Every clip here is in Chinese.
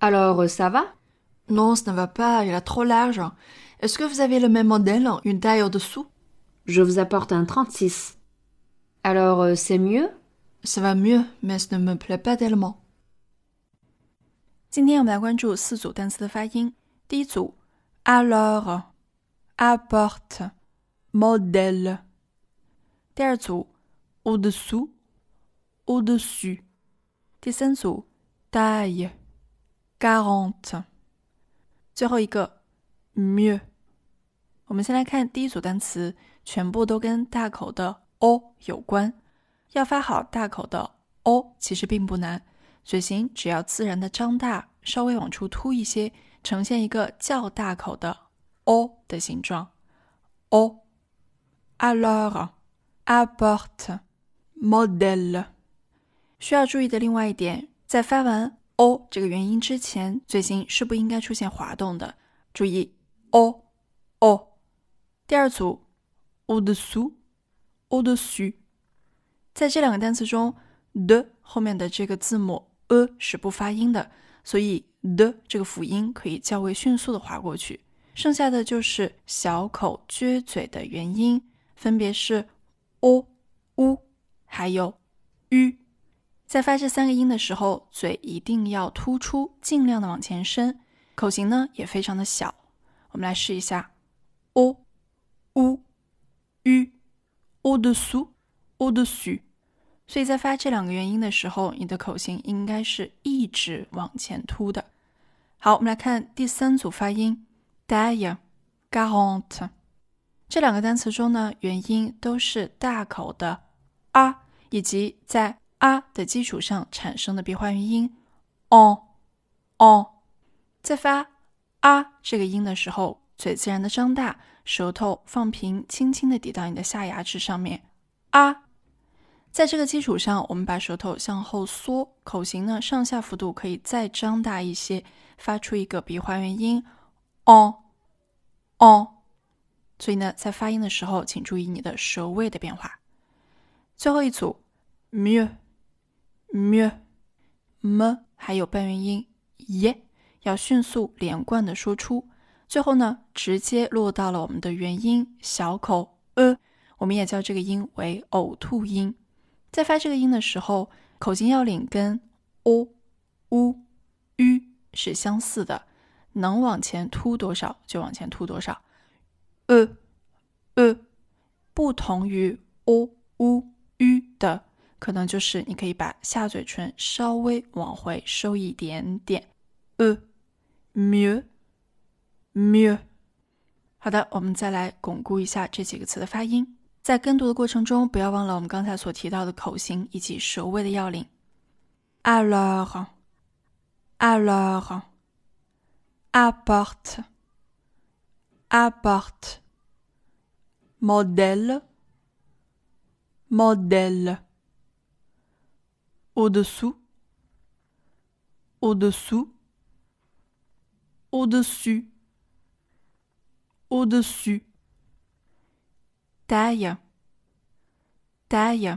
Alors, ça va Non, ça ne va pas, il est trop large. Est-ce que vous avez le même modèle, une taille au-dessous Je vous apporte un 36. Alors, c'est mieux Ça va mieux, mais ça ne me plaît pas tellement. 今天我们来关注四组单词的发音。第一组，alors、apporte、modèle。第二组，au-dessous、au-dessus。第三组，taille、 quarante。最后一个，mieux。我们先来看第一组单词，全部都跟大口的 o 有关。要发好大口的 o，其实并不难。嘴型只要自然的张大，稍微往出凸一些，呈现一个较大口的 o 的形状。o alors apporte modèle。需要注意的另外一点，在发完 o 这个元音之前，嘴型是不应该出现滑动的。注意 o o。第二组 au dessous au dessus。在这两个单词中的后面的这个字母。呃是不发音的，所以的这个辅音可以较为迅速的划过去。剩下的就是小口撅嘴的元音，分别是 o、u 还有 u。在发这三个音的时候，嘴一定要突出，尽量的往前伸，口型呢也非常的小。我们来试一下 o、u、u、au dessous、au dessus。所以在发这两个元音的时候，你的口型应该是一直往前凸的。好，我们来看第三组发音，taille、quarante。这两个单词中呢，元音都是大口的啊，以及在啊的基础上产生的鼻化元音哦哦、在发啊这个音的时候，嘴自然的张大，舌头放平，轻轻的抵到你的下牙齿上面啊。在这个基础上，我们把舌头向后缩，口型呢上下幅度可以再张大一些，发出一个鼻化元音哦哦。所以呢，在发音的时候，请注意你的舌位的变化。最后一组，mu m 还有半元音 ye，要迅速连贯的说出。最后呢，直接落到了我们的元音小口 e，我们也叫这个音为呕吐音。在发这个音的时候，口型要领跟 o、u、u 是相似的，能往前凸多少就往前凸多少。呃呃，不同于 o、u、u 的，可能就是你可以把下嘴唇稍微往回收一点点。呃，mieux mieux。好的，我们再来巩固一下这几个词的发音。在跟读的过程中，不要忘了我们刚才所提到的口型以及舌位的要领。Alors, alors, apporte, apporte, modèle, modèle, au-dessous, au-dessous, au-dessus, au-dessus taille, taille,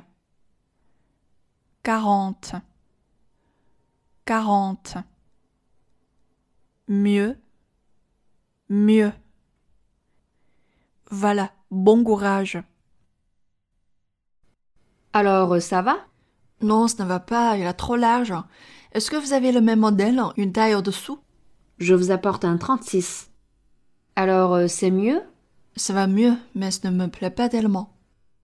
quarante, quarante, mieux, mieux. Voilà, bon courage. Alors, ça va? Non, ça ne va pas, il est trop large. Est-ce que vous avez le même modèle, une taille au-dessous? Je vous apporte un 36. Alors, c'est mieux? Ça va mieux, mais ça ne me plaît pas tellement.